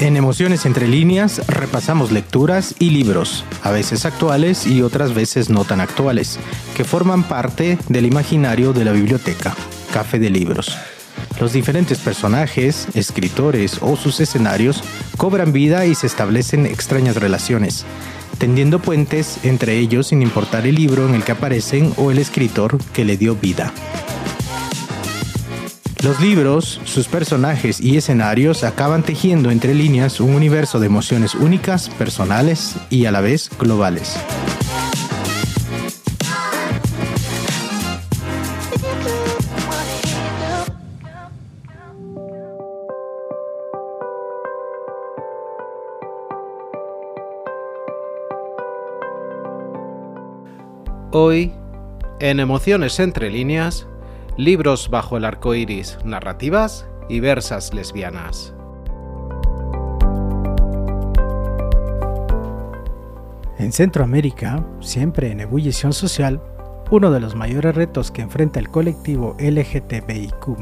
En Emociones entre líneas repasamos lecturas y libros, a veces actuales y otras veces no tan actuales, que forman parte del imaginario de la biblioteca, Café de Libros. Los diferentes personajes, escritores o sus escenarios cobran vida y se establecen extrañas relaciones, tendiendo puentes entre ellos sin importar el libro en el que aparecen o el escritor que le dio vida. Los libros, sus personajes y escenarios acaban tejiendo entre líneas un universo de emociones únicas, personales y a la vez globales. Hoy, en Emociones entre líneas, libros bajo el arco iris, narrativas y versas lesbianas. En Centroamérica, siempre en ebullición social, uno de los mayores retos que enfrenta el colectivo LGTBIQ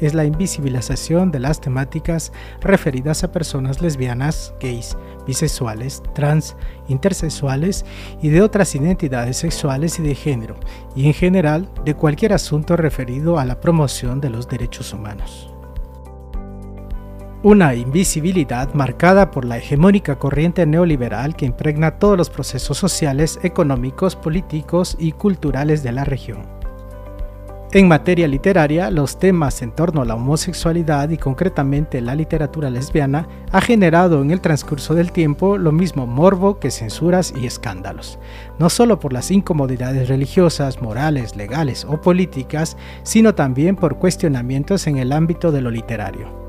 es la invisibilización de las temáticas referidas a personas lesbianas, gays, bisexuales, trans, intersexuales y de otras identidades sexuales y de género, y en general de cualquier asunto referido a la promoción de los derechos humanos. Una invisibilidad marcada por la hegemónica corriente neoliberal que impregna todos los procesos sociales, económicos, políticos y culturales de la región. En materia literaria, los temas en torno a la homosexualidad y concretamente la literatura lesbiana ha generado en el transcurso del tiempo lo mismo morbo que censuras y escándalos, no solo por las incomodidades religiosas, morales, legales o políticas, sino también por cuestionamientos en el ámbito de lo literario.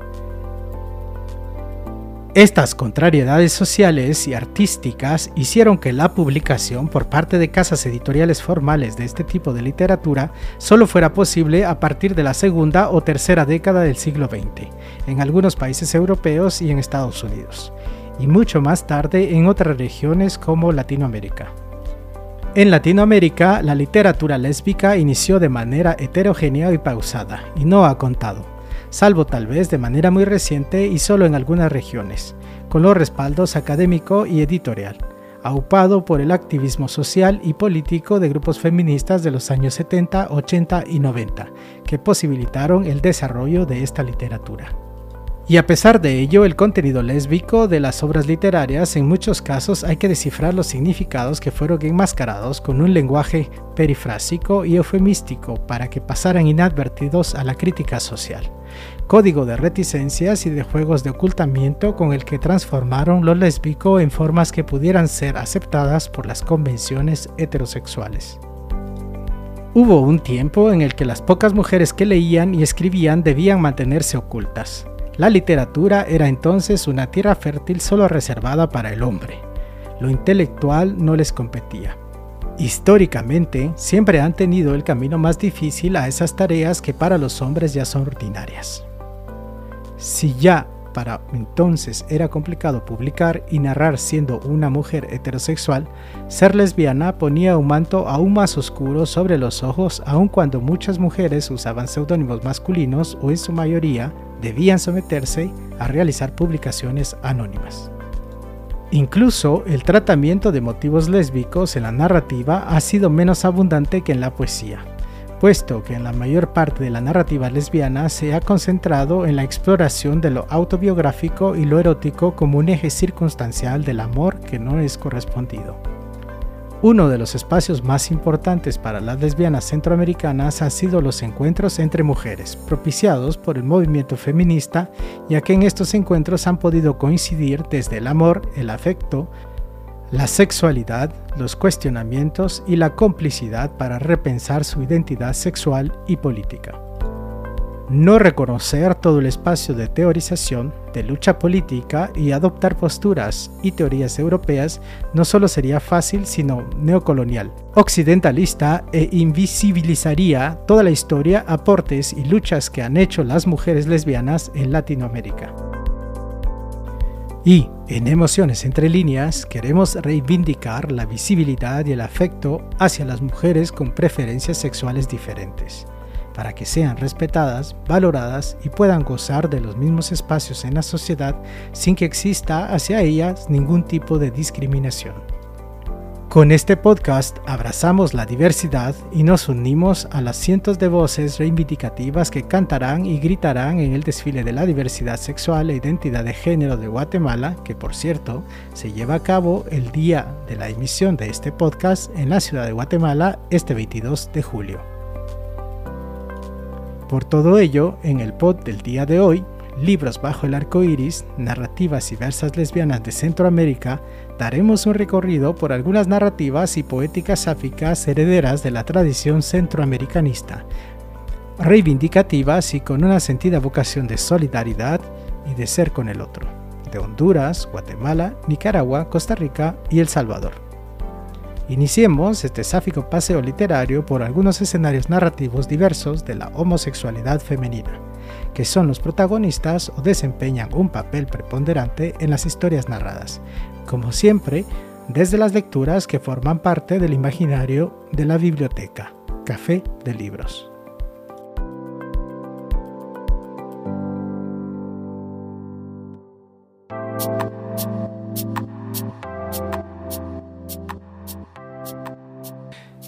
Estas contrariedades sociales y artísticas hicieron que la publicación por parte de casas editoriales formales de este tipo de literatura solo fuera posible a partir de la segunda o tercera década del siglo XX, en algunos países europeos y en Estados Unidos, y mucho más tarde en otras regiones como Latinoamérica. En Latinoamérica, la literatura lésbica inició de manera heterogénea y pausada, y no ha contado salvo tal vez de manera muy reciente y solo en algunas regiones, con los respaldos académico y editorial, aupado por el activismo social y político de grupos feministas de los años 70, 80 y 90, que posibilitaron el desarrollo de esta literatura. Y a pesar de ello, el contenido lésbico de las obras literarias en muchos casos hay que descifrar los significados que fueron enmascarados con un lenguaje perifrásico y eufemístico para que pasaran inadvertidos a la crítica social. Código de reticencias y de juegos de ocultamiento con el que transformaron lo lésbico en formas que pudieran ser aceptadas por las convenciones heterosexuales. Hubo un tiempo en el que las pocas mujeres que leían y escribían debían mantenerse ocultas. La literatura era entonces una tierra fértil solo reservada para el hombre. Lo intelectual no les competía. Históricamente, siempre han tenido el camino más difícil a esas tareas que para los hombres ya son ordinarias. Si ya para entonces era complicado publicar y narrar siendo una mujer heterosexual, ser lesbiana ponía un manto aún más oscuro sobre los ojos aun cuando muchas mujeres usaban seudónimos masculinos o en su mayoría debían someterse a realizar publicaciones anónimas. Incluso el tratamiento de motivos lésbicos en la narrativa ha sido menos abundante que en la poesía, puesto que en la mayor parte de la narrativa lesbiana se ha concentrado en la exploración de lo autobiográfico y lo erótico como un eje circunstancial del amor que no es correspondido. Uno de los espacios más importantes para las lesbianas centroamericanas ha sido los encuentros entre mujeres, propiciados por el movimiento feminista, ya que en estos encuentros han podido coincidir desde el amor, el afecto, la sexualidad, los cuestionamientos y la complicidad para repensar su identidad sexual y política. No reconocer todo el espacio de teorización, de lucha política y adoptar posturas y teorías europeas no solo sería fácil, sino neocolonial, occidentalista e invisibilizaría toda la historia, aportes y luchas que han hecho las mujeres lesbianas en Latinoamérica. Y en Emociones entre líneas queremos reivindicar la visibilidad y el afecto hacia las mujeres con preferencias sexuales diferentes, para que sean respetadas, valoradas y puedan gozar de los mismos espacios en la sociedad sin que exista hacia ellas ningún tipo de discriminación. Con este podcast abrazamos la diversidad y nos unimos a las cientos de voces reivindicativas que cantarán y gritarán en el desfile de la diversidad sexual e identidad de género de Guatemala, que por cierto se lleva a cabo el día de la emisión de este podcast en la ciudad de Guatemala este 22 de julio. Por todo ello, en el pod del día de hoy, Libros bajo el arco iris, narrativas y versas lesbianas de Centroamérica, daremos un recorrido por algunas narrativas y poéticas sáficas herederas de la tradición centroamericanista, reivindicativas y con una sentida vocación de solidaridad y de ser con el otro, de Honduras, Guatemala, Nicaragua, Costa Rica y El Salvador. Iniciemos este sáfico paseo literario por algunos escenarios narrativos diversos de la homosexualidad femenina que son los protagonistas o desempeñan un papel preponderante en las historias narradas, como siempre, desde las lecturas que forman parte del imaginario de la biblioteca, Café de Libros.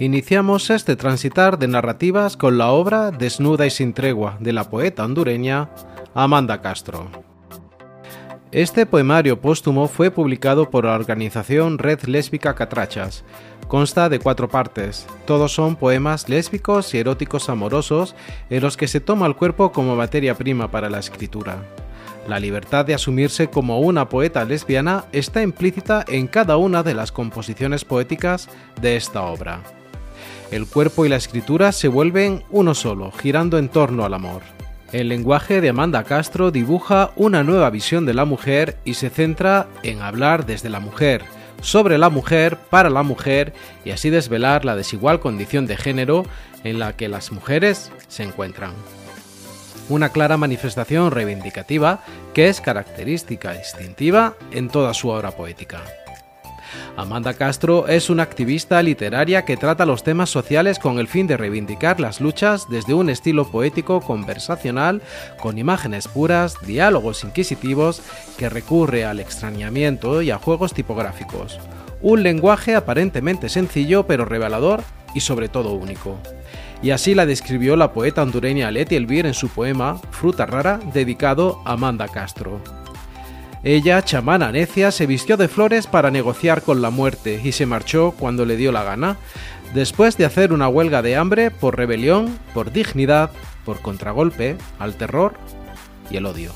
Iniciamos este transitar de narrativas con la obra Desnuda y sin tregua de la poeta hondureña Amanda Castro. Este poemario póstumo fue publicado por la organización Red Lésbica Catrachas. Consta de cuatro partes. Todos son poemas lésbicos y eróticos amorosos en los que se toma el cuerpo como materia prima para la escritura. La libertad de asumirse como una poeta lesbiana está implícita en cada una de las composiciones poéticas de esta obra. El cuerpo y la escritura se vuelven uno solo, girando en torno al amor. El lenguaje de Amanda Castro dibuja una nueva visión de la mujer y se centra en hablar desde la mujer, sobre la mujer, para la mujer y así desvelar la desigual condición de género en la que las mujeres se encuentran. Una clara manifestación reivindicativa que es característica distintiva en toda su obra poética. Amanda Castro es una activista literaria que trata los temas sociales con el fin de reivindicar las luchas desde un estilo poético conversacional, con imágenes puras, diálogos inquisitivos, que recurre al extrañamiento y a juegos tipográficos. Un lenguaje aparentemente sencillo pero revelador y sobre todo único. Y así la describió la poeta hondureña Leti Elvir en su poema Fruta Rara, dedicado a Amanda Castro. Ella, chamana necia, se vistió de flores para negociar con la muerte y se marchó cuando le dio la gana, después de hacer una huelga de hambre por rebelión, por dignidad, por contragolpe, al terror y el odio.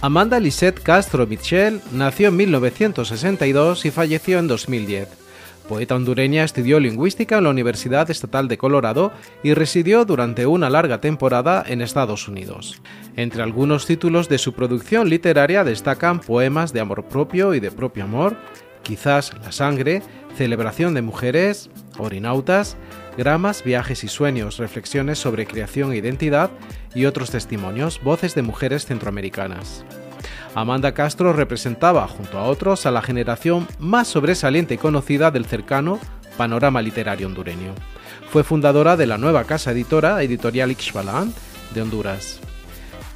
Amanda Lisette Castro Michel nació en 1962 y falleció en 2010 poeta hondureña, estudió lingüística en la Universidad Estatal de Colorado y residió durante una larga temporada en Estados Unidos. Entre algunos títulos de su producción literaria destacan poemas de amor propio y de propio amor, Quizás la sangre, Celebración de mujeres, Orinautas, Gramas, Viajes y Sueños, Reflexiones sobre creación e identidad y otros testimonios, Voces de mujeres centroamericanas. Amanda Castro representaba, junto a otros, a la generación más sobresaliente y conocida del cercano panorama literario hondureño. Fue fundadora de la nueva casa editora Editorial Ixbalan de Honduras.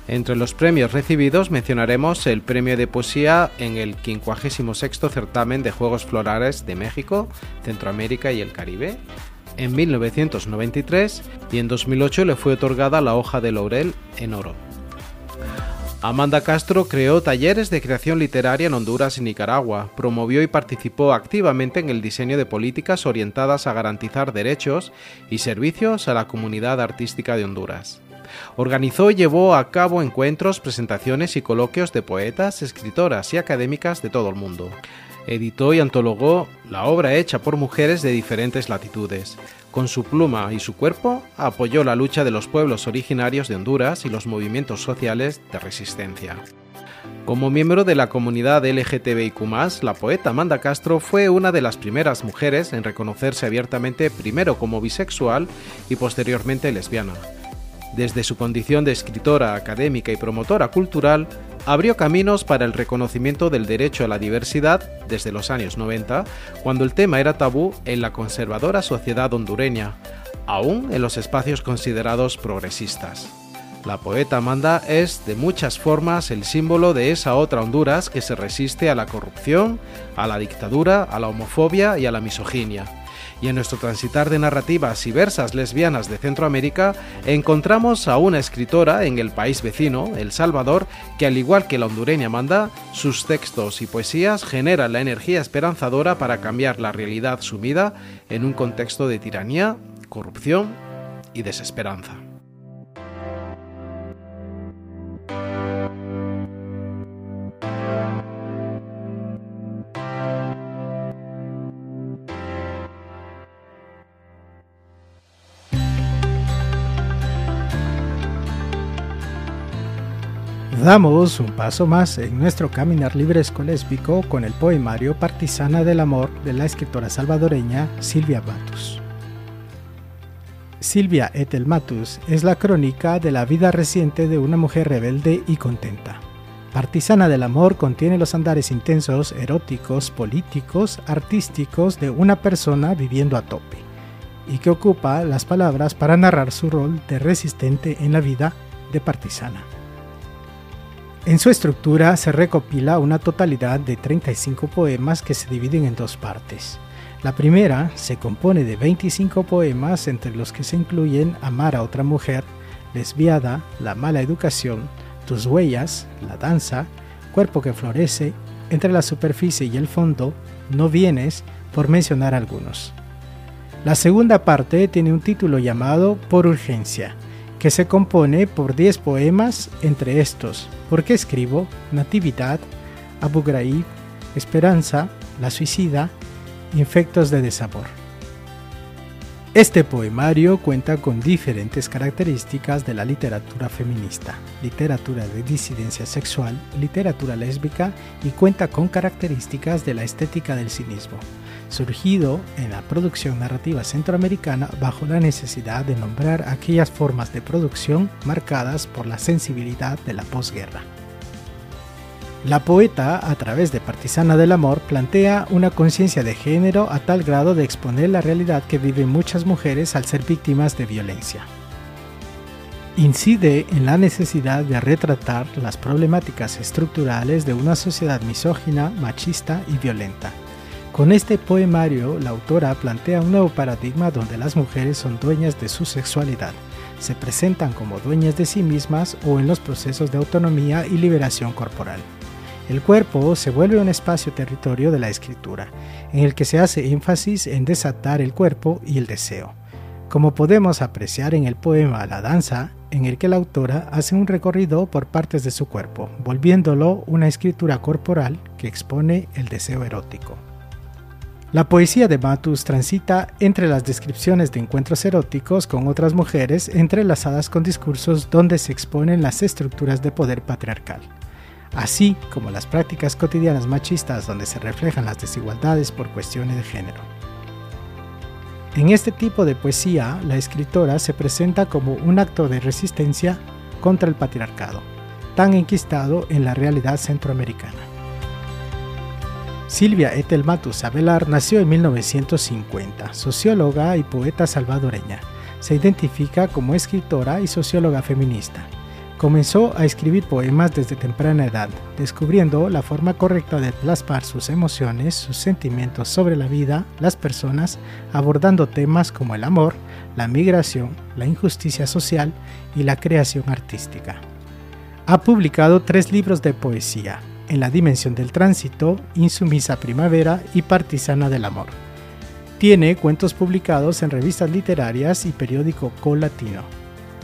Entre los premios recibidos mencionaremos el premio de poesía en el 56 certamen de Juegos Florales de México, Centroamérica y el Caribe, en 1993 y en 2008 le fue otorgada la hoja de laurel en oro. Amanda Castro creó talleres de creación literaria en Honduras y Nicaragua, promovió y participó activamente en el diseño de políticas orientadas a garantizar derechos y servicios a la comunidad artística de Honduras. Organizó y llevó a cabo encuentros, presentaciones y coloquios de poetas, escritoras y académicas de todo el mundo. Editó y antologó la obra hecha por mujeres de diferentes latitudes, con su pluma y su cuerpo apoyó la lucha de los pueblos originarios de Honduras y los movimientos sociales de resistencia. Como miembro de la comunidad LGTBIQ, la poeta Amanda Castro fue una de las primeras mujeres en reconocerse abiertamente primero como bisexual y posteriormente lesbiana. Desde su condición de escritora académica y promotora cultural, abrió caminos para el reconocimiento del derecho a la diversidad desde los años 90, cuando el tema era tabú en la conservadora sociedad hondureña, aún en los espacios considerados progresistas. La poeta Amanda es de muchas formas el símbolo de esa otra Honduras que se resiste a la corrupción, a la dictadura, a la homofobia y a la misoginia. Y en nuestro transitar de narrativas y versas lesbianas de Centroamérica, encontramos a una escritora en el país vecino, El Salvador, que al igual que la hondureña Amanda, sus textos y poesías generan la energía esperanzadora para cambiar la realidad sumida en un contexto de tiranía, corrupción y desesperanza. Damos un paso más en nuestro caminar libre escolésbico con el poemario Partisana del Amor de la escritora salvadoreña Silvia Matus. Silvia Etel Matus es la crónica de la vida reciente de una mujer rebelde y contenta. Partisana del Amor contiene los andares intensos, eróticos, políticos, artísticos de una persona viviendo a tope, y que ocupa las palabras para narrar su rol de resistente en la vida de partisana. En su estructura se recopila una totalidad de 35 poemas que se dividen en dos partes. La primera se compone de 25 poemas entre los que se incluyen Amar a otra mujer, Lesbiada, La mala educación, Tus huellas, La danza, Cuerpo que florece, Entre la superficie y el fondo, No vienes, por mencionar algunos. La segunda parte tiene un título llamado Por urgencia, que se compone por 10 poemas, entre estos ¿Por qué escribo? Natividad, Abu Ghraib, Esperanza, La Suicida, Infectos de Desabor. Este poemario cuenta con diferentes características de la literatura feminista, literatura de disidencia sexual, literatura lésbica y cuenta con características de la estética del cinismo, surgido en la producción narrativa centroamericana bajo la necesidad de nombrar aquellas formas de producción marcadas por la sensibilidad de la posguerra. La poeta, a través de Partisana del Amor, plantea una conciencia de género a tal grado de exponer la realidad que viven muchas mujeres al ser víctimas de violencia. Incide en la necesidad de retratar las problemáticas estructurales de una sociedad misógina, machista y violenta, con este poemario, la autora plantea un nuevo paradigma donde las mujeres son dueñas de su sexualidad, se presentan como dueñas de sí mismas o en los procesos de autonomía y liberación corporal. El cuerpo se vuelve un espacio territorio de la escritura, en el que se hace énfasis en desatar el cuerpo y el deseo. Como podemos apreciar en el poema La danza, en el que la autora hace un recorrido por partes de su cuerpo, volviéndolo una escritura corporal que expone el deseo erótico. La poesía de Matus transita entre las descripciones de encuentros eróticos con otras mujeres entrelazadas con discursos donde se exponen las estructuras de poder patriarcal, así como las prácticas cotidianas machistas donde se reflejan las desigualdades por cuestiones de género. En este tipo de poesía, la escritora se presenta como un acto de resistencia contra el patriarcado, tan enquistado en la realidad centroamericana. Silvia Etelmatus Abelar nació en 1950, socióloga y poeta salvadoreña. Se identifica como escritora y socióloga feminista. Comenzó a escribir poemas desde temprana edad, descubriendo la forma correcta de plasmar sus emociones, sus sentimientos sobre la vida, las personas, abordando temas como el amor, la migración, la injusticia social y la creación artística. Ha publicado tres libros de poesía, en la dimensión del tránsito, Insumisa Primavera y Partisana del Amor. Tiene cuentos publicados en revistas literarias y periódico Colatino.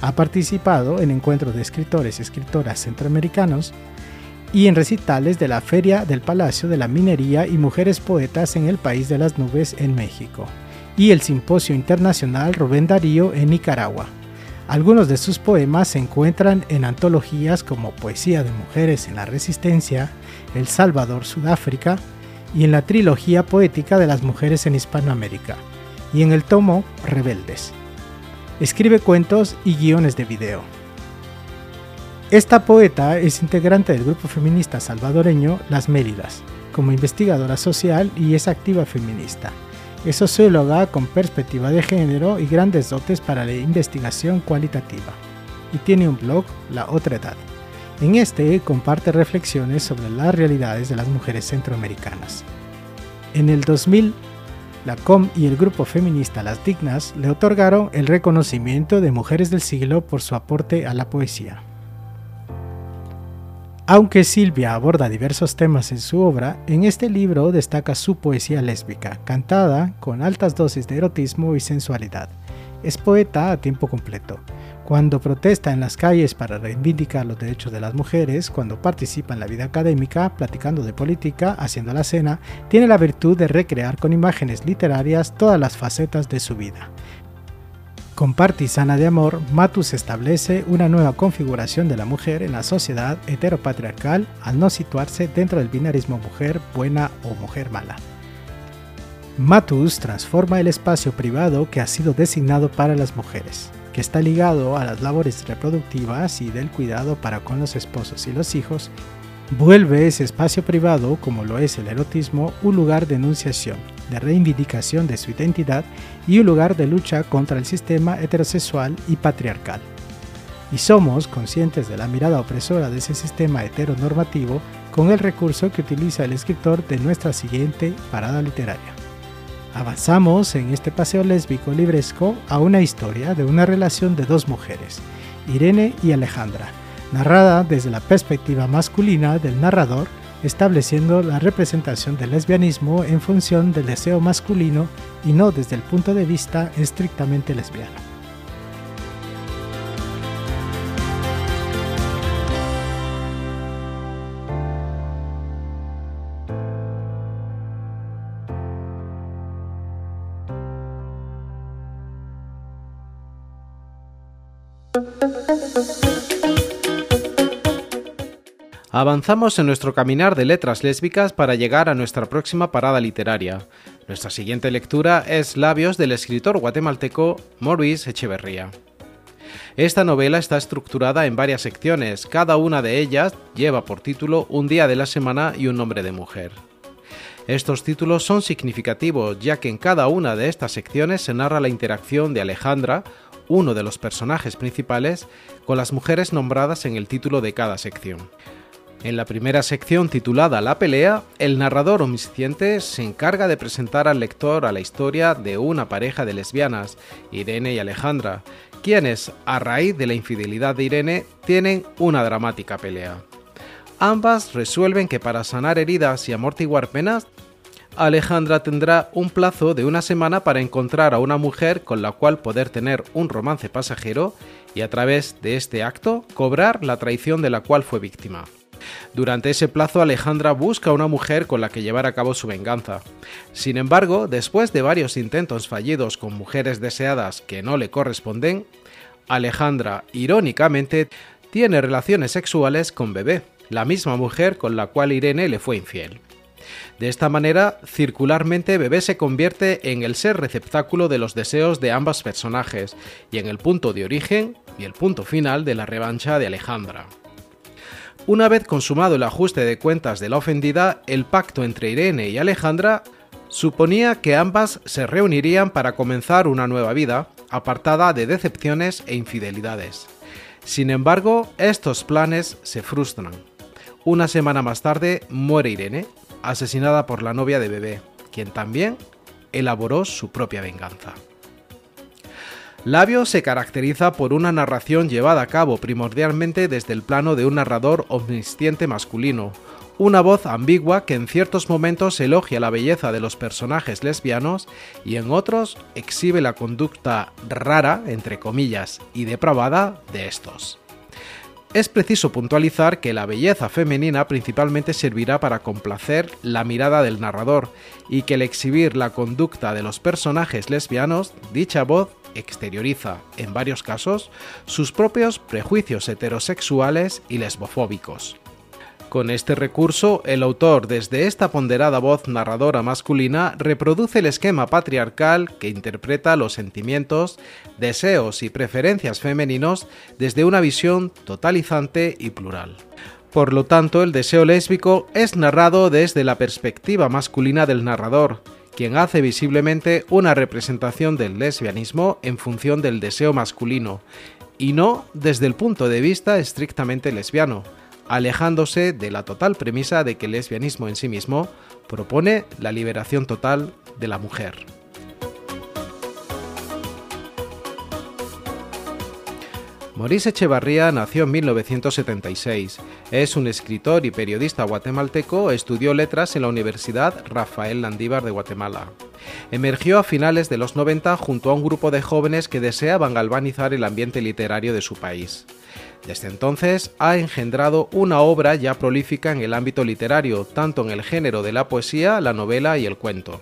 Ha participado en encuentros de escritores y escritoras centroamericanos y en recitales de la Feria del Palacio de la Minería y Mujeres Poetas en el País de las Nubes en México y el Simposio Internacional Rubén Darío en Nicaragua. Algunos de sus poemas se encuentran en antologías como Poesía de Mujeres en la Resistencia, El Salvador, Sudáfrica, y en la trilogía poética de las mujeres en Hispanoamérica, y en el tomo Rebeldes. Escribe cuentos y guiones de video. Esta poeta es integrante del grupo feminista salvadoreño Las Méridas, como investigadora social y es activa feminista. Es socióloga con perspectiva de género y grandes dotes para la investigación cualitativa. Y tiene un blog, La Otra Edad. En este comparte reflexiones sobre las realidades de las mujeres centroamericanas. En el 2000, la COM y el grupo feminista Las Dignas le otorgaron el reconocimiento de Mujeres del Siglo por su aporte a la poesía. Aunque Silvia aborda diversos temas en su obra, en este libro destaca su poesía lésbica, cantada con altas dosis de erotismo y sensualidad. Es poeta a tiempo completo. Cuando protesta en las calles para reivindicar los derechos de las mujeres, cuando participa en la vida académica, platicando de política, haciendo la cena, tiene la virtud de recrear con imágenes literarias todas las facetas de su vida. Con Partisana de Amor, Matus establece una nueva configuración de la mujer en la sociedad heteropatriarcal al no situarse dentro del binarismo mujer buena o mujer mala. Matus transforma el espacio privado que ha sido designado para las mujeres, que está ligado a las labores reproductivas y del cuidado para con los esposos y los hijos, vuelve ese espacio privado, como lo es el erotismo, un lugar de enunciación, de reivindicación de su identidad y un lugar de lucha contra el sistema heterosexual y patriarcal. Y somos conscientes de la mirada opresora de ese sistema heteronormativo con el recurso que utiliza el escritor de nuestra siguiente parada literaria. Avanzamos en este paseo lésbico libresco a una historia de una relación de dos mujeres, Irene y Alejandra, narrada desde la perspectiva masculina del narrador estableciendo la representación del lesbianismo en función del deseo masculino y no desde el punto de vista estrictamente lesbiano. Avanzamos en nuestro caminar de letras lésbicas para llegar a nuestra próxima parada literaria. Nuestra siguiente lectura es Labios del escritor guatemalteco Maurice Echeverría. Esta novela está estructurada en varias secciones, cada una de ellas lleva por título un día de la semana y un nombre de mujer. Estos títulos son significativos ya que en cada una de estas secciones se narra la interacción de Alejandra, uno de los personajes principales, con las mujeres nombradas en el título de cada sección. En la primera sección titulada La pelea, el narrador omnisciente se encarga de presentar al lector a la historia de una pareja de lesbianas, Irene y Alejandra, quienes, a raíz de la infidelidad de Irene, tienen una dramática pelea. Ambas resuelven que para sanar heridas y amortiguar penas, Alejandra tendrá un plazo de una semana para encontrar a una mujer con la cual poder tener un romance pasajero y a través de este acto cobrar la traición de la cual fue víctima. Durante ese plazo Alejandra busca una mujer con la que llevar a cabo su venganza. Sin embargo, después de varios intentos fallidos con mujeres deseadas que no le corresponden, Alejandra, irónicamente, tiene relaciones sexuales con Bebé, la misma mujer con la cual Irene le fue infiel. De esta manera, circularmente Bebé se convierte en el ser receptáculo de los deseos de ambas personajes y en el punto de origen y el punto final de la revancha de Alejandra. Una vez consumado el ajuste de cuentas de la ofendida, el pacto entre Irene y Alejandra suponía que ambas se reunirían para comenzar una nueva vida, apartada de decepciones e infidelidades. Sin embargo, estos planes se frustran. Una semana más tarde muere Irene, asesinada por la novia de Bebé, quien también elaboró su propia venganza. Labio se caracteriza por una narración llevada a cabo primordialmente desde el plano de un narrador omnisciente masculino, una voz ambigua que en ciertos momentos elogia la belleza de los personajes lesbianos y en otros exhibe la conducta rara, entre comillas, y depravada de estos. Es preciso puntualizar que la belleza femenina principalmente servirá para complacer la mirada del narrador y que el exhibir la conducta de los personajes lesbianos, dicha voz exterioriza, en varios casos, sus propios prejuicios heterosexuales y lesbofóbicos. Con este recurso, el autor, desde esta ponderada voz narradora masculina, reproduce el esquema patriarcal que interpreta los sentimientos, deseos y preferencias femeninos desde una visión totalizante y plural. Por lo tanto, el deseo lésbico es narrado desde la perspectiva masculina del narrador, quien hace visiblemente una representación del lesbianismo en función del deseo masculino, y no desde el punto de vista estrictamente lesbiano, alejándose de la total premisa de que el lesbianismo en sí mismo propone la liberación total de la mujer. Maurice Echevarría nació en 1976. Es un escritor y periodista guatemalteco, estudió letras en la Universidad Rafael Landívar de Guatemala. Emergió a finales de los 90 junto a un grupo de jóvenes que deseaban galvanizar el ambiente literario de su país. Desde entonces ha engendrado una obra ya prolífica en el ámbito literario, tanto en el género de la poesía, la novela y el cuento.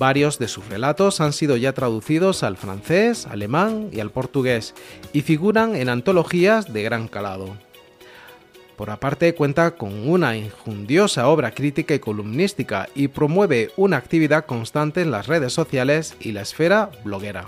Varios de sus relatos han sido ya traducidos al francés, alemán y al portugués y figuran en antologías de gran calado. Por aparte cuenta con una injundiosa obra crítica y columnística y promueve una actividad constante en las redes sociales y la esfera bloguera.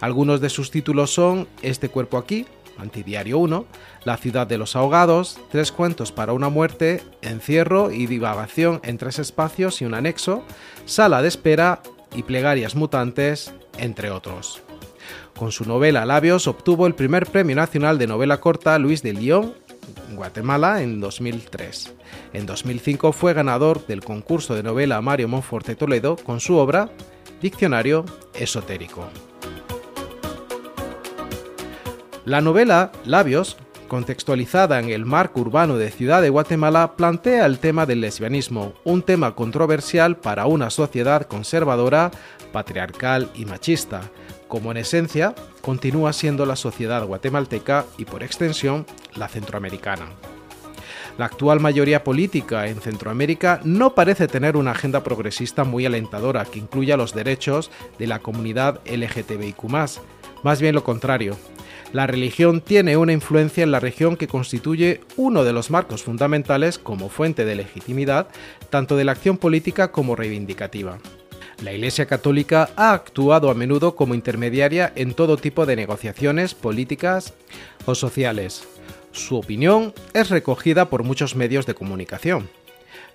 Algunos de sus títulos son Este cuerpo aquí, Antidiario 1, La ciudad de los ahogados, Tres cuentos para una muerte, Encierro y divagación en tres espacios y un anexo, Sala de espera y Plegarias mutantes, entre otros. Con su novela Labios obtuvo el primer premio nacional de novela corta Luis de Lyon Guatemala en 2003. En 2005 fue ganador del concurso de novela Mario Monforte Toledo con su obra Diccionario Esotérico. La novela Labios, contextualizada en el marco urbano de Ciudad de Guatemala, plantea el tema del lesbianismo, un tema controversial para una sociedad conservadora, patriarcal y machista, como en esencia continúa siendo la sociedad guatemalteca y por extensión la centroamericana. La actual mayoría política en Centroamérica no parece tener una agenda progresista muy alentadora que incluya los derechos de la comunidad LGTBIQ, más bien lo contrario, la religión tiene una influencia en la región que constituye uno de los marcos fundamentales como fuente de legitimidad tanto de la acción política como reivindicativa. La Iglesia Católica ha actuado a menudo como intermediaria en todo tipo de negociaciones políticas o sociales. Su opinión es recogida por muchos medios de comunicación.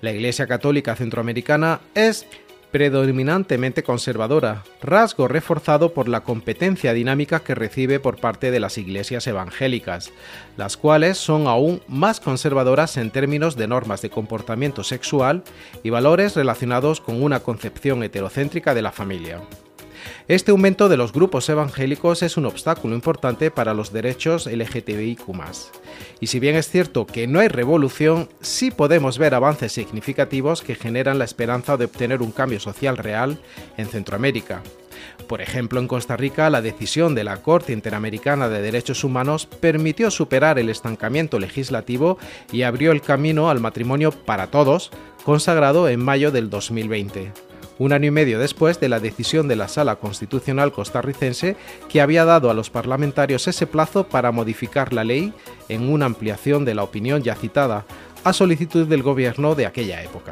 La Iglesia Católica Centroamericana es predominantemente conservadora, rasgo reforzado por la competencia dinámica que recibe por parte de las iglesias evangélicas, las cuales son aún más conservadoras en términos de normas de comportamiento sexual y valores relacionados con una concepción heterocéntrica de la familia. Este aumento de los grupos evangélicos es un obstáculo importante para los derechos LGTBIQ. Y si bien es cierto que no hay revolución, sí podemos ver avances significativos que generan la esperanza de obtener un cambio social real en Centroamérica. Por ejemplo, en Costa Rica, la decisión de la Corte Interamericana de Derechos Humanos permitió superar el estancamiento legislativo y abrió el camino al matrimonio para todos, consagrado en mayo del 2020 un año y medio después de la decisión de la Sala Constitucional costarricense que había dado a los parlamentarios ese plazo para modificar la ley en una ampliación de la opinión ya citada, a solicitud del gobierno de aquella época.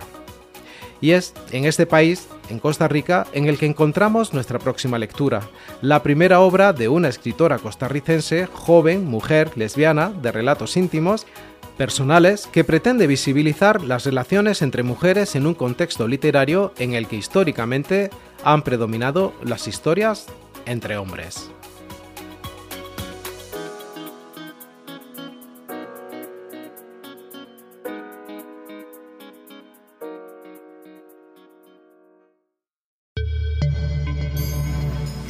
Y es en este país, en Costa Rica, en el que encontramos nuestra próxima lectura, la primera obra de una escritora costarricense, joven, mujer, lesbiana, de relatos íntimos, personales que pretende visibilizar las relaciones entre mujeres en un contexto literario en el que históricamente han predominado las historias entre hombres.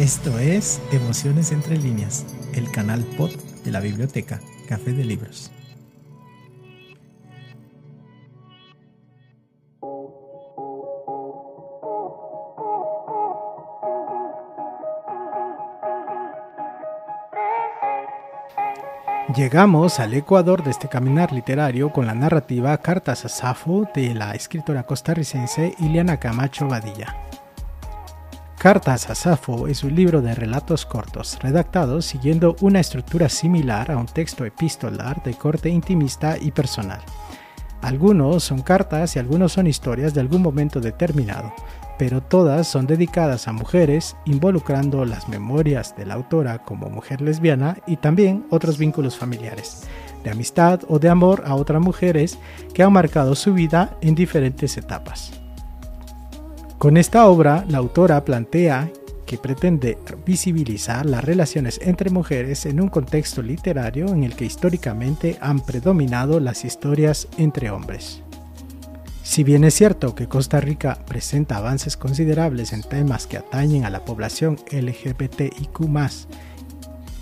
Esto es Emociones entre líneas, el canal pod de la biblioteca Café de Libros. Llegamos al Ecuador de este caminar literario con la narrativa Cartas a Safo de la escritora costarricense Iliana Camacho Badilla. Cartas a Safo es un libro de relatos cortos, redactados siguiendo una estructura similar a un texto epistolar de corte intimista y personal. Algunos son cartas y algunos son historias de algún momento determinado, pero todas son dedicadas a mujeres, involucrando las memorias de la autora como mujer lesbiana y también otros vínculos familiares, de amistad o de amor a otras mujeres que han marcado su vida en diferentes etapas. Con esta obra, la autora plantea que pretende visibilizar las relaciones entre mujeres en un contexto literario en el que históricamente han predominado las historias entre hombres. Si bien es cierto que Costa Rica presenta avances considerables en temas que atañen a la población LGBTIQ,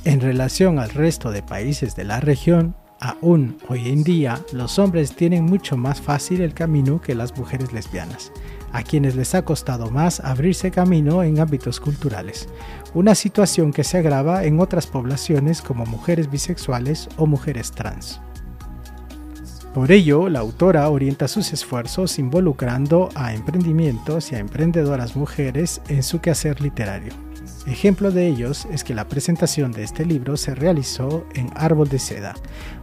en relación al resto de países de la región, aún hoy en día los hombres tienen mucho más fácil el camino que las mujeres lesbianas a quienes les ha costado más abrirse camino en ámbitos culturales, una situación que se agrava en otras poblaciones como mujeres bisexuales o mujeres trans. Por ello, la autora orienta sus esfuerzos involucrando a emprendimientos y a emprendedoras mujeres en su quehacer literario. Ejemplo de ellos es que la presentación de este libro se realizó en Árbol de Seda,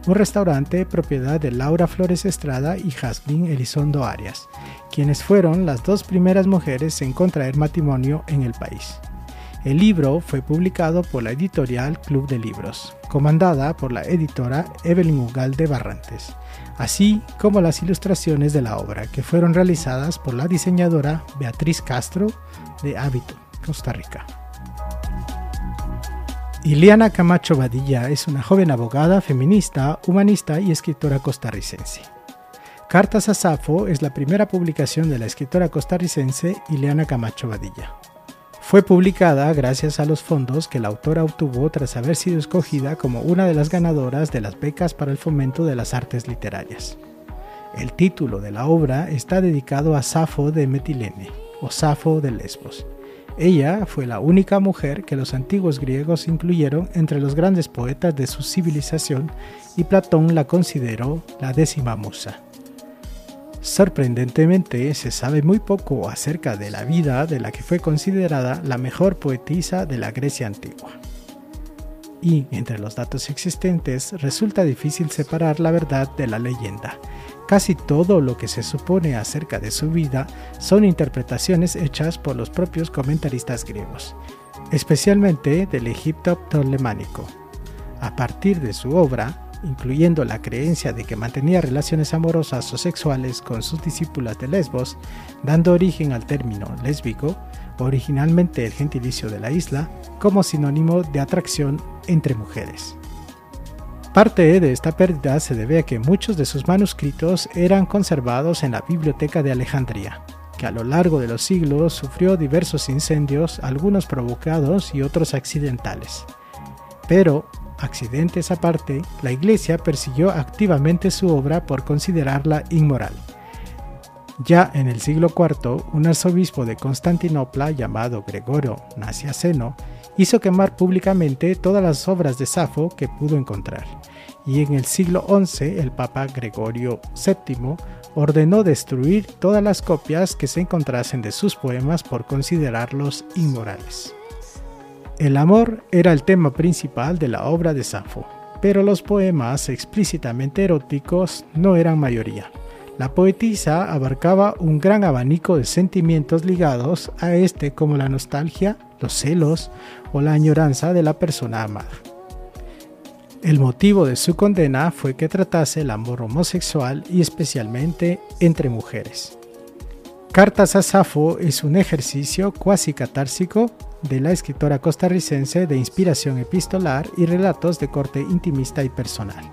un restaurante propiedad de Laura Flores Estrada y Jasmine Elizondo Arias, quienes fueron las dos primeras mujeres en contraer matrimonio en el país. El libro fue publicado por la editorial Club de Libros, comandada por la editora Evelyn Ugalde Barrantes, así como las ilustraciones de la obra que fueron realizadas por la diseñadora Beatriz Castro de Hábito, Costa Rica. Iliana Camacho Badilla es una joven abogada, feminista, humanista y escritora costarricense. Cartas a Safo es la primera publicación de la escritora costarricense Ileana Camacho Badilla. Fue publicada gracias a los fondos que la autora obtuvo tras haber sido escogida como una de las ganadoras de las becas para el fomento de las artes literarias. El título de la obra está dedicado a Safo de Metilene o Safo de Lesbos. Ella fue la única mujer que los antiguos griegos incluyeron entre los grandes poetas de su civilización y Platón la consideró la décima musa. Sorprendentemente, se sabe muy poco acerca de la vida de la que fue considerada la mejor poetisa de la Grecia antigua. Y entre los datos existentes resulta difícil separar la verdad de la leyenda. Casi todo lo que se supone acerca de su vida son interpretaciones hechas por los propios comentaristas griegos, especialmente del Egipto ptolemánico. A partir de su obra, incluyendo la creencia de que mantenía relaciones amorosas o sexuales con sus discípulas de Lesbos, dando origen al término lésbico, originalmente el gentilicio de la isla, como sinónimo de atracción entre mujeres. Parte de esta pérdida se debe a que muchos de sus manuscritos eran conservados en la Biblioteca de Alejandría, que a lo largo de los siglos sufrió diversos incendios, algunos provocados y otros accidentales. Pero accidentes aparte, la Iglesia persiguió activamente su obra por considerarla inmoral. Ya en el siglo IV, un arzobispo de Constantinopla llamado Gregorio Naciaceno hizo quemar públicamente todas las obras de Safo que pudo encontrar, y en el siglo XI el Papa Gregorio VII ordenó destruir todas las copias que se encontrasen de sus poemas por considerarlos inmorales. El amor era el tema principal de la obra de Safo, pero los poemas explícitamente eróticos no eran mayoría. La poetisa abarcaba un gran abanico de sentimientos ligados a este como la nostalgia, los celos o la añoranza de la persona amada. El motivo de su condena fue que tratase el amor homosexual y especialmente entre mujeres. Cartas a Safo es un ejercicio cuasi catársico de la escritora costarricense de inspiración epistolar y relatos de corte intimista y personal.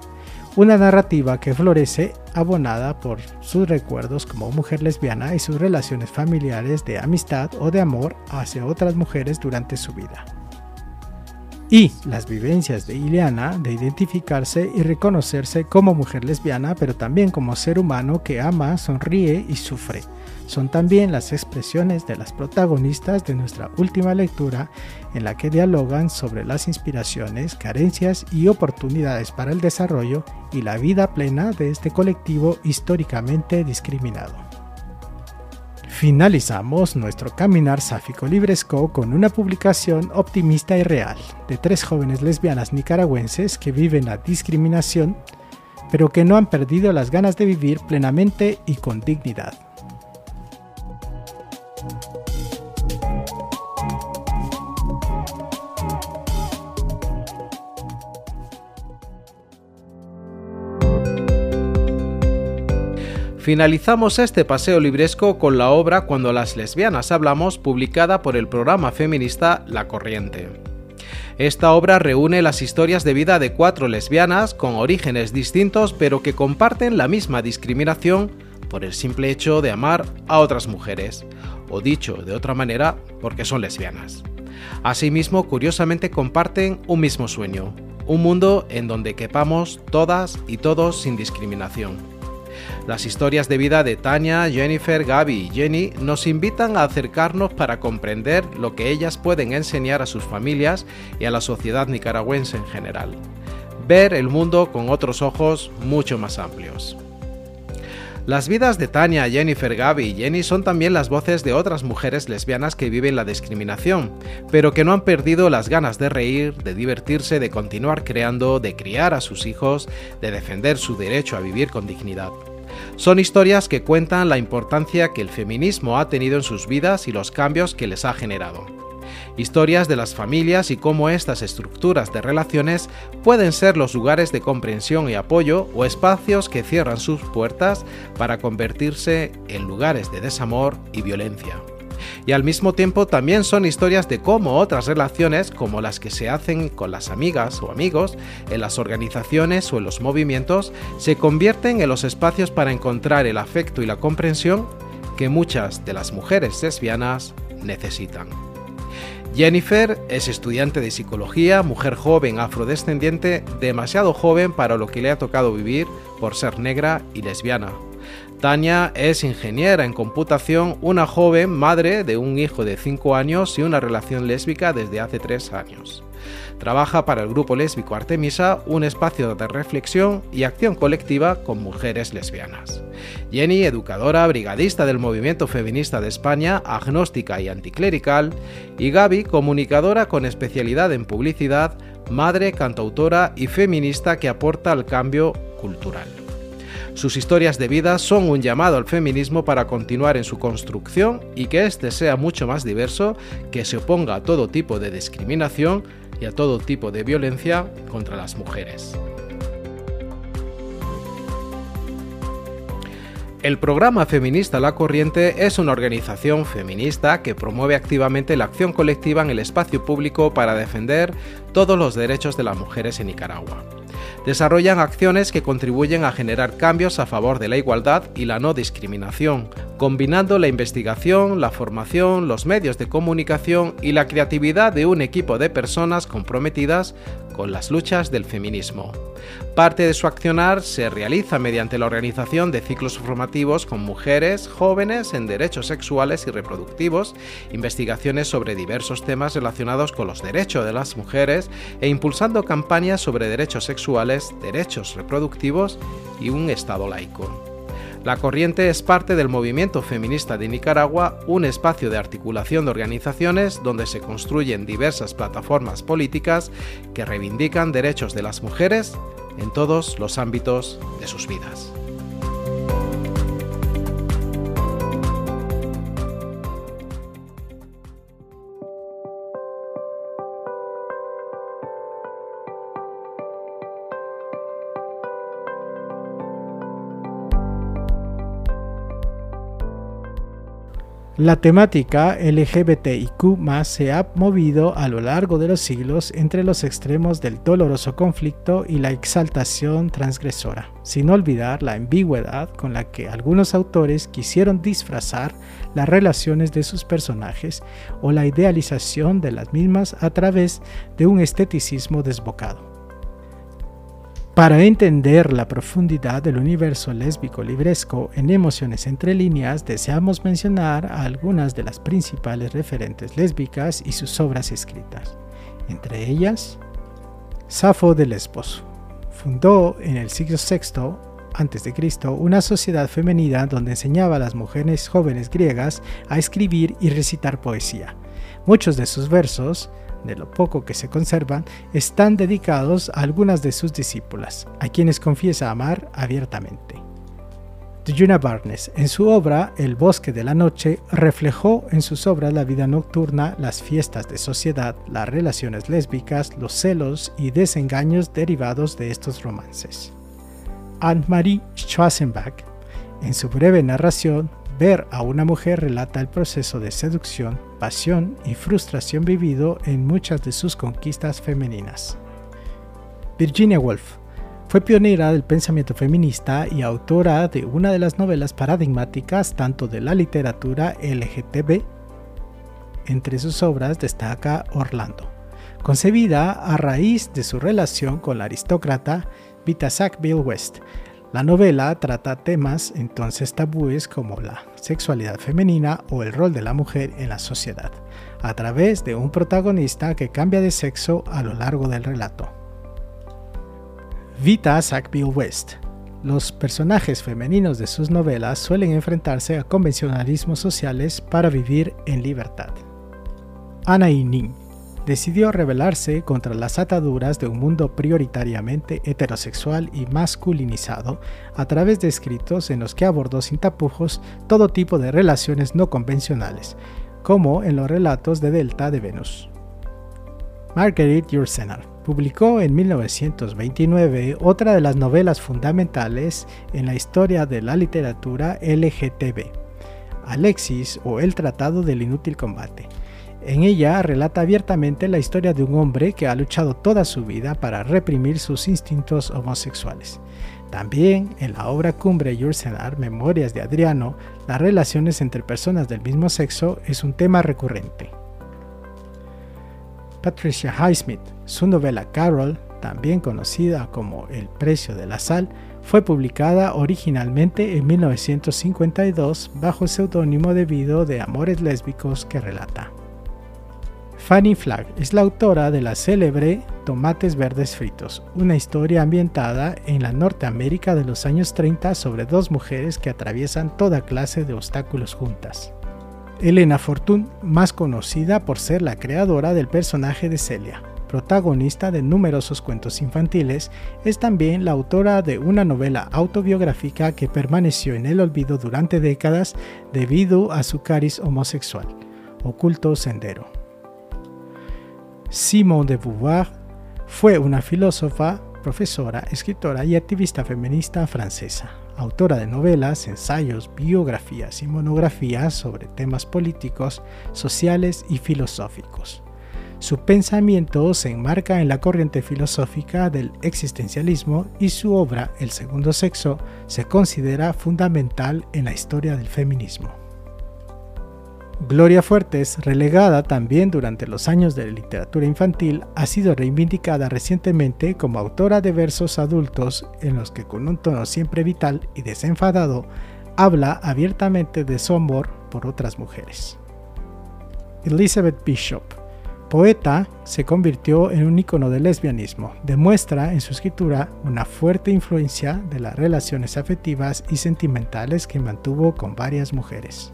Una narrativa que florece abonada por sus recuerdos como mujer lesbiana y sus relaciones familiares de amistad o de amor hacia otras mujeres durante su vida. Y las vivencias de Ileana de identificarse y reconocerse como mujer lesbiana, pero también como ser humano que ama, sonríe y sufre son también las expresiones de las protagonistas de nuestra última lectura en la que dialogan sobre las inspiraciones, carencias y oportunidades para el desarrollo y la vida plena de este colectivo históricamente discriminado. Finalizamos nuestro caminar sáfico libresco con una publicación optimista y real de tres jóvenes lesbianas nicaragüenses que viven la discriminación pero que no han perdido las ganas de vivir plenamente y con dignidad. Finalizamos este paseo libresco con la obra Cuando las lesbianas hablamos, publicada por el programa feminista La Corriente. Esta obra reúne las historias de vida de cuatro lesbianas con orígenes distintos pero que comparten la misma discriminación por el simple hecho de amar a otras mujeres, o dicho de otra manera, porque son lesbianas. Asimismo, curiosamente comparten un mismo sueño, un mundo en donde quepamos todas y todos sin discriminación. Las historias de vida de Tania, Jennifer, Gaby y Jenny nos invitan a acercarnos para comprender lo que ellas pueden enseñar a sus familias y a la sociedad nicaragüense en general. Ver el mundo con otros ojos mucho más amplios. Las vidas de Tania, Jennifer, Gaby y Jenny son también las voces de otras mujeres lesbianas que viven la discriminación, pero que no han perdido las ganas de reír, de divertirse, de continuar creando, de criar a sus hijos, de defender su derecho a vivir con dignidad. Son historias que cuentan la importancia que el feminismo ha tenido en sus vidas y los cambios que les ha generado. Historias de las familias y cómo estas estructuras de relaciones pueden ser los lugares de comprensión y apoyo o espacios que cierran sus puertas para convertirse en lugares de desamor y violencia y al mismo tiempo también son historias de cómo otras relaciones, como las que se hacen con las amigas o amigos, en las organizaciones o en los movimientos, se convierten en los espacios para encontrar el afecto y la comprensión que muchas de las mujeres lesbianas necesitan. Jennifer es estudiante de psicología, mujer joven afrodescendiente, demasiado joven para lo que le ha tocado vivir por ser negra y lesbiana. Tania es ingeniera en computación, una joven madre de un hijo de 5 años y una relación lésbica desde hace 3 años. Trabaja para el grupo lésbico Artemisa, un espacio de reflexión y acción colectiva con mujeres lesbianas. Jenny, educadora, brigadista del movimiento feminista de España, agnóstica y anticlerical, y Gaby, comunicadora con especialidad en publicidad, madre, cantautora y feminista que aporta al cambio cultural. Sus historias de vida son un llamado al feminismo para continuar en su construcción y que éste sea mucho más diverso, que se oponga a todo tipo de discriminación y a todo tipo de violencia contra las mujeres. El programa feminista La Corriente es una organización feminista que promueve activamente la acción colectiva en el espacio público para defender todos los derechos de las mujeres en Nicaragua desarrollan acciones que contribuyen a generar cambios a favor de la igualdad y la no discriminación, combinando la investigación, la formación, los medios de comunicación y la creatividad de un equipo de personas comprometidas con las luchas del feminismo. Parte de su accionar se realiza mediante la organización de ciclos formativos con mujeres jóvenes en derechos sexuales y reproductivos, investigaciones sobre diversos temas relacionados con los derechos de las mujeres e impulsando campañas sobre derechos sexuales, derechos reproductivos y un Estado laico. La corriente es parte del movimiento feminista de Nicaragua, un espacio de articulación de organizaciones donde se construyen diversas plataformas políticas que reivindican derechos de las mujeres en todos los ámbitos de sus vidas. La temática LGBTIQ se ha movido a lo largo de los siglos entre los extremos del doloroso conflicto y la exaltación transgresora, sin olvidar la ambigüedad con la que algunos autores quisieron disfrazar las relaciones de sus personajes o la idealización de las mismas a través de un esteticismo desbocado. Para entender la profundidad del universo lésbico libresco en Emociones entre líneas, deseamos mencionar a algunas de las principales referentes lésbicas y sus obras escritas. Entre ellas, Safo de Lesbos. Fundó en el siglo VI a.C. una sociedad femenina donde enseñaba a las mujeres jóvenes griegas a escribir y recitar poesía. Muchos de sus versos de lo poco que se conservan, están dedicados a algunas de sus discípulas, a quienes confiesa amar abiertamente. Juna Barnes, en su obra El bosque de la noche, reflejó en sus obras la vida nocturna, las fiestas de sociedad, las relaciones lésbicas, los celos y desengaños derivados de estos romances. Anne-Marie Schwarzenbach, en su breve narración, Ver a una mujer relata el proceso de seducción, pasión y frustración vivido en muchas de sus conquistas femeninas. Virginia Woolf fue pionera del pensamiento feminista y autora de una de las novelas paradigmáticas tanto de la literatura LGTB. Entre sus obras destaca Orlando, concebida a raíz de su relación con la aristócrata Vita Sackville West. La novela trata temas entonces tabúes como la sexualidad femenina o el rol de la mujer en la sociedad, a través de un protagonista que cambia de sexo a lo largo del relato. Vita Sackville West. Los personajes femeninos de sus novelas suelen enfrentarse a convencionalismos sociales para vivir en libertad. Anna Ning decidió rebelarse contra las ataduras de un mundo prioritariamente heterosexual y masculinizado a través de escritos en los que abordó sin tapujos todo tipo de relaciones no convencionales, como en los relatos de Delta de Venus. Marguerite Yourcenar publicó en 1929 otra de las novelas fundamentales en la historia de la literatura LGTB, Alexis o El Tratado del Inútil Combate. En ella relata abiertamente la historia de un hombre que ha luchado toda su vida para reprimir sus instintos homosexuales. También en la obra cumbre Yursenar, Memorias de Adriano, las relaciones entre personas del mismo sexo es un tema recurrente. Patricia Highsmith. Su novela Carol, también conocida como El precio de la sal, fue publicada originalmente en 1952 bajo el seudónimo debido de amores lésbicos que relata. Fanny Flagg es la autora de la célebre Tomates Verdes Fritos, una historia ambientada en la Norteamérica de los años 30 sobre dos mujeres que atraviesan toda clase de obstáculos juntas. Elena Fortune, más conocida por ser la creadora del personaje de Celia, protagonista de numerosos cuentos infantiles, es también la autora de una novela autobiográfica que permaneció en el olvido durante décadas debido a su cariz homosexual, Oculto Sendero. Simone de Beauvoir fue una filósofa, profesora, escritora y activista feminista francesa autora de novelas, ensayos, biografías y monografías sobre temas políticos, sociales y filosóficos. Su pensamiento se enmarca en la corriente filosófica del existencialismo y su obra, El segundo sexo, se considera fundamental en la historia del feminismo. Gloria Fuertes, relegada también durante los años de literatura infantil, ha sido reivindicada recientemente como autora de versos adultos en los que con un tono siempre vital y desenfadado habla abiertamente de su amor por otras mujeres. Elizabeth Bishop, poeta, se convirtió en un icono del lesbianismo. Demuestra en su escritura una fuerte influencia de las relaciones afectivas y sentimentales que mantuvo con varias mujeres.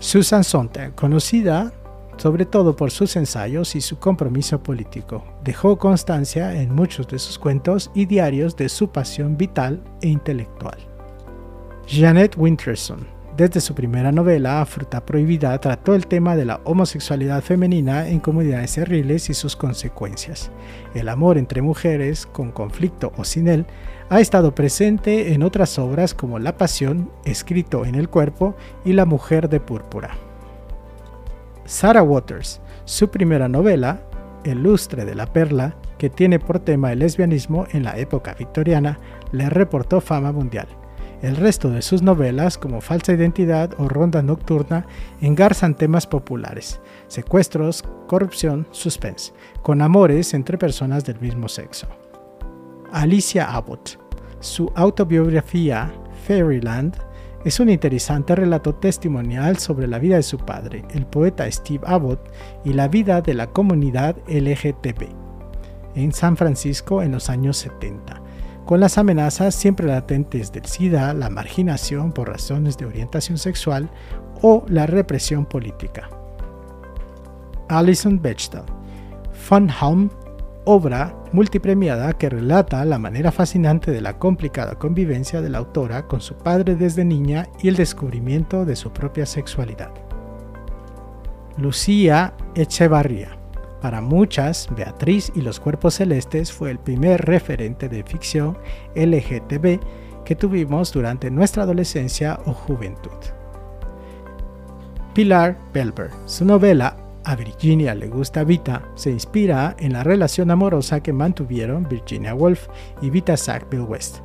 Susan Sontag, conocida sobre todo por sus ensayos y su compromiso político, dejó constancia en muchos de sus cuentos y diarios de su pasión vital e intelectual. Janet Winterson, desde su primera novela, Fruta Prohibida, trató el tema de la homosexualidad femenina en comunidades cerriles y sus consecuencias. El amor entre mujeres, con conflicto o sin él, ha estado presente en otras obras como La Pasión, Escrito en el Cuerpo y La Mujer de Púrpura. Sarah Waters, su primera novela, El lustre de la perla, que tiene por tema el lesbianismo en la época victoriana, le reportó fama mundial. El resto de sus novelas, como Falsa Identidad o Ronda Nocturna, engarzan temas populares, secuestros, corrupción, suspense, con amores entre personas del mismo sexo. Alicia Abbott. Su autobiografía, Fairyland, es un interesante relato testimonial sobre la vida de su padre, el poeta Steve Abbott, y la vida de la comunidad LGTB en San Francisco en los años 70, con las amenazas siempre latentes del SIDA, la marginación por razones de orientación sexual o la represión política. Alison Bechtel Fun Home, obra multipremiada que relata la manera fascinante de la complicada convivencia de la autora con su padre desde niña y el descubrimiento de su propia sexualidad. Lucía Echevarría. Para muchas, Beatriz y los Cuerpos Celestes fue el primer referente de ficción LGTB que tuvimos durante nuestra adolescencia o juventud. Pilar Belber. Su novela A Virginia le gusta Vita se inspira en la relación amorosa que mantuvieron Virginia Woolf y Vita Sackville West,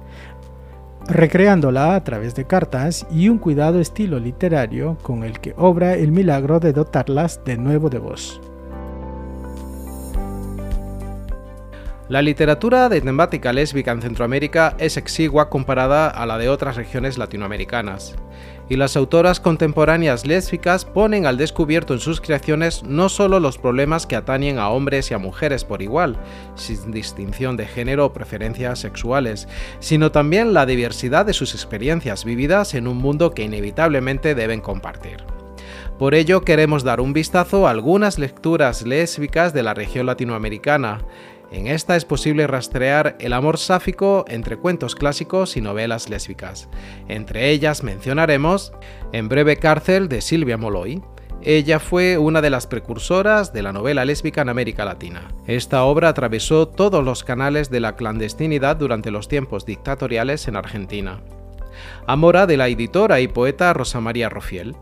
recreándola a través de cartas y un cuidado estilo literario con el que obra el milagro de dotarlas de nuevo de voz. La literatura de temática lésbica en Centroamérica es exigua comparada a la de otras regiones latinoamericanas, y las autoras contemporáneas lésbicas ponen al descubierto en sus creaciones no solo los problemas que atañen a hombres y a mujeres por igual, sin distinción de género o preferencias sexuales, sino también la diversidad de sus experiencias vividas en un mundo que inevitablemente deben compartir. Por ello queremos dar un vistazo a algunas lecturas lésbicas de la región latinoamericana, en esta es posible rastrear el amor sáfico entre cuentos clásicos y novelas lésbicas. Entre ellas mencionaremos En breve cárcel de Silvia Molloy. Ella fue una de las precursoras de la novela lésbica en América Latina. Esta obra atravesó todos los canales de la clandestinidad durante los tiempos dictatoriales en Argentina. Amora de la editora y poeta Rosa María Rofiel.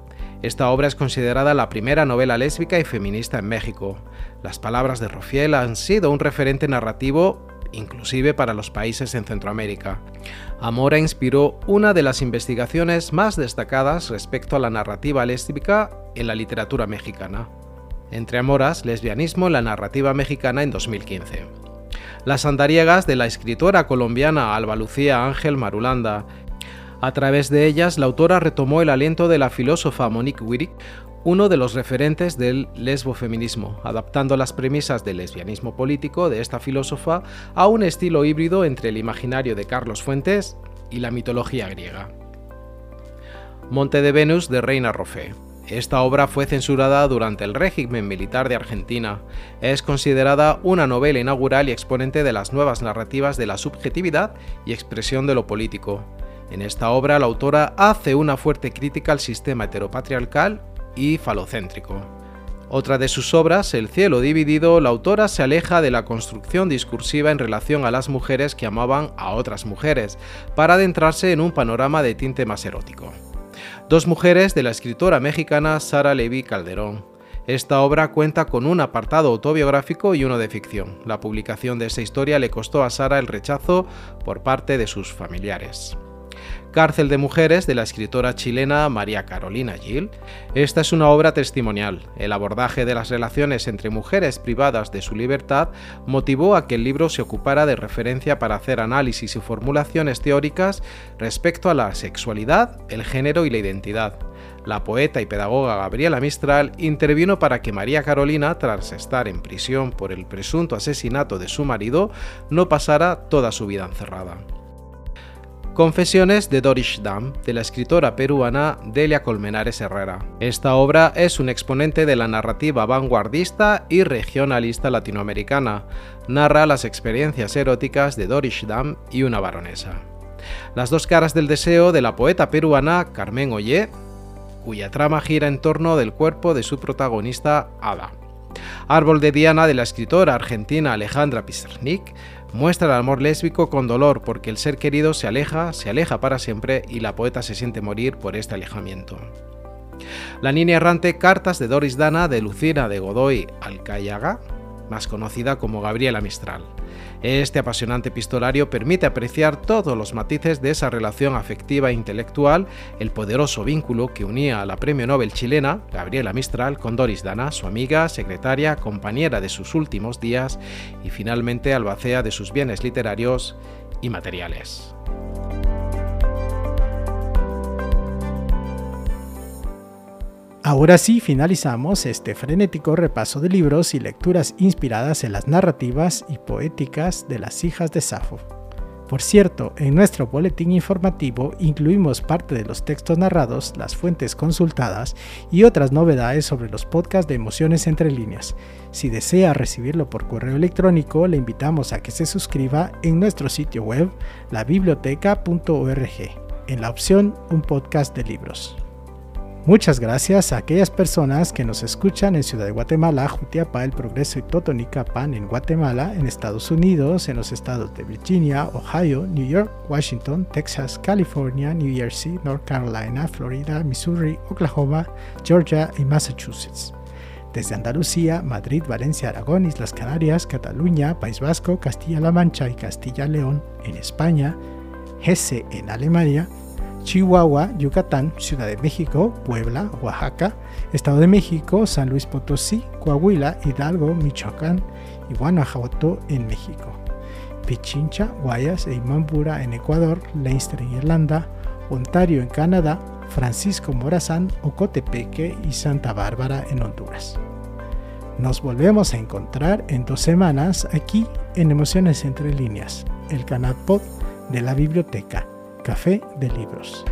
Esta obra es considerada la primera novela lésbica y feminista en México. Las palabras de Rofiel han sido un referente narrativo inclusive para los países en Centroamérica. Amora inspiró una de las investigaciones más destacadas respecto a la narrativa lésbica en la literatura mexicana. Entre Amoras, lesbianismo en la narrativa mexicana en 2015. Las andariegas de la escritora colombiana Alba Lucía Ángel Marulanda a través de ellas, la autora retomó el aliento de la filósofa Monique Wittig, uno de los referentes del lesbofeminismo, adaptando las premisas del lesbianismo político de esta filósofa a un estilo híbrido entre el imaginario de Carlos Fuentes y la mitología griega. Monte de Venus de Reina Roffé. Esta obra fue censurada durante el régimen militar de Argentina. Es considerada una novela inaugural y exponente de las nuevas narrativas de la subjetividad y expresión de lo político. En esta obra la autora hace una fuerte crítica al sistema heteropatriarcal y falocéntrico. Otra de sus obras, El cielo dividido, la autora se aleja de la construcción discursiva en relación a las mujeres que amaban a otras mujeres, para adentrarse en un panorama de tinte más erótico. Dos mujeres de la escritora mexicana Sara Levi Calderón. Esta obra cuenta con un apartado autobiográfico y uno de ficción. La publicación de esta historia le costó a Sara el rechazo por parte de sus familiares. Cárcel de Mujeres de la escritora chilena María Carolina Gil. Esta es una obra testimonial. El abordaje de las relaciones entre mujeres privadas de su libertad motivó a que el libro se ocupara de referencia para hacer análisis y formulaciones teóricas respecto a la sexualidad, el género y la identidad. La poeta y pedagoga Gabriela Mistral intervino para que María Carolina, tras estar en prisión por el presunto asesinato de su marido, no pasara toda su vida encerrada. Confesiones de Doris Dam, de la escritora peruana Delia Colmenares Herrera. Esta obra es un exponente de la narrativa vanguardista y regionalista latinoamericana. Narra las experiencias eróticas de Doris Dam y una baronesa. Las dos caras del deseo de la poeta peruana Carmen Ollé, cuya trama gira en torno del cuerpo de su protagonista Ada. Árbol de Diana de la escritora argentina Alejandra Pizarnik muestra el amor lésbico con dolor porque el ser querido se aleja, se aleja para siempre y la poeta se siente morir por este alejamiento. La niña errante Cartas de Doris Dana de Lucina de Godoy Alcayaga, más conocida como Gabriela Mistral. Este apasionante epistolario permite apreciar todos los matices de esa relación afectiva e intelectual, el poderoso vínculo que unía a la premio Nobel chilena, Gabriela Mistral, con Doris Dana, su amiga, secretaria, compañera de sus últimos días y finalmente albacea de sus bienes literarios y materiales. Ahora sí finalizamos este frenético repaso de libros y lecturas inspiradas en las narrativas y poéticas de las hijas de Safo. Por cierto, en nuestro boletín informativo incluimos parte de los textos narrados, las fuentes consultadas y otras novedades sobre los podcasts de Emociones entre líneas. Si desea recibirlo por correo electrónico, le invitamos a que se suscriba en nuestro sitio web, labiblioteca.org, en la opción Un podcast de libros. Muchas gracias a aquellas personas que nos escuchan en Ciudad de Guatemala, Jutiapa, El Progreso y Totonicapán en Guatemala, en Estados Unidos, en los estados de Virginia, Ohio, New York, Washington, Texas, California, New Jersey, North Carolina, Florida, Missouri, Oklahoma, Georgia y Massachusetts. Desde Andalucía, Madrid, Valencia, Aragón, Islas Canarias, Cataluña, País Vasco, Castilla-La Mancha y Castilla-León en España, Hesse en Alemania, Chihuahua, Yucatán, Ciudad de México, Puebla, Oaxaca, Estado de México, San Luis Potosí, Coahuila, Hidalgo, Michoacán y Guanajuato en México. Pichincha, Guayas e Imambura en Ecuador, Leinster en Irlanda, Ontario en Canadá, Francisco Morazán, Ocotepeque y Santa Bárbara en Honduras. Nos volvemos a encontrar en dos semanas aquí en Emociones Entre Líneas, el canal pod de la biblioteca Café de Libros.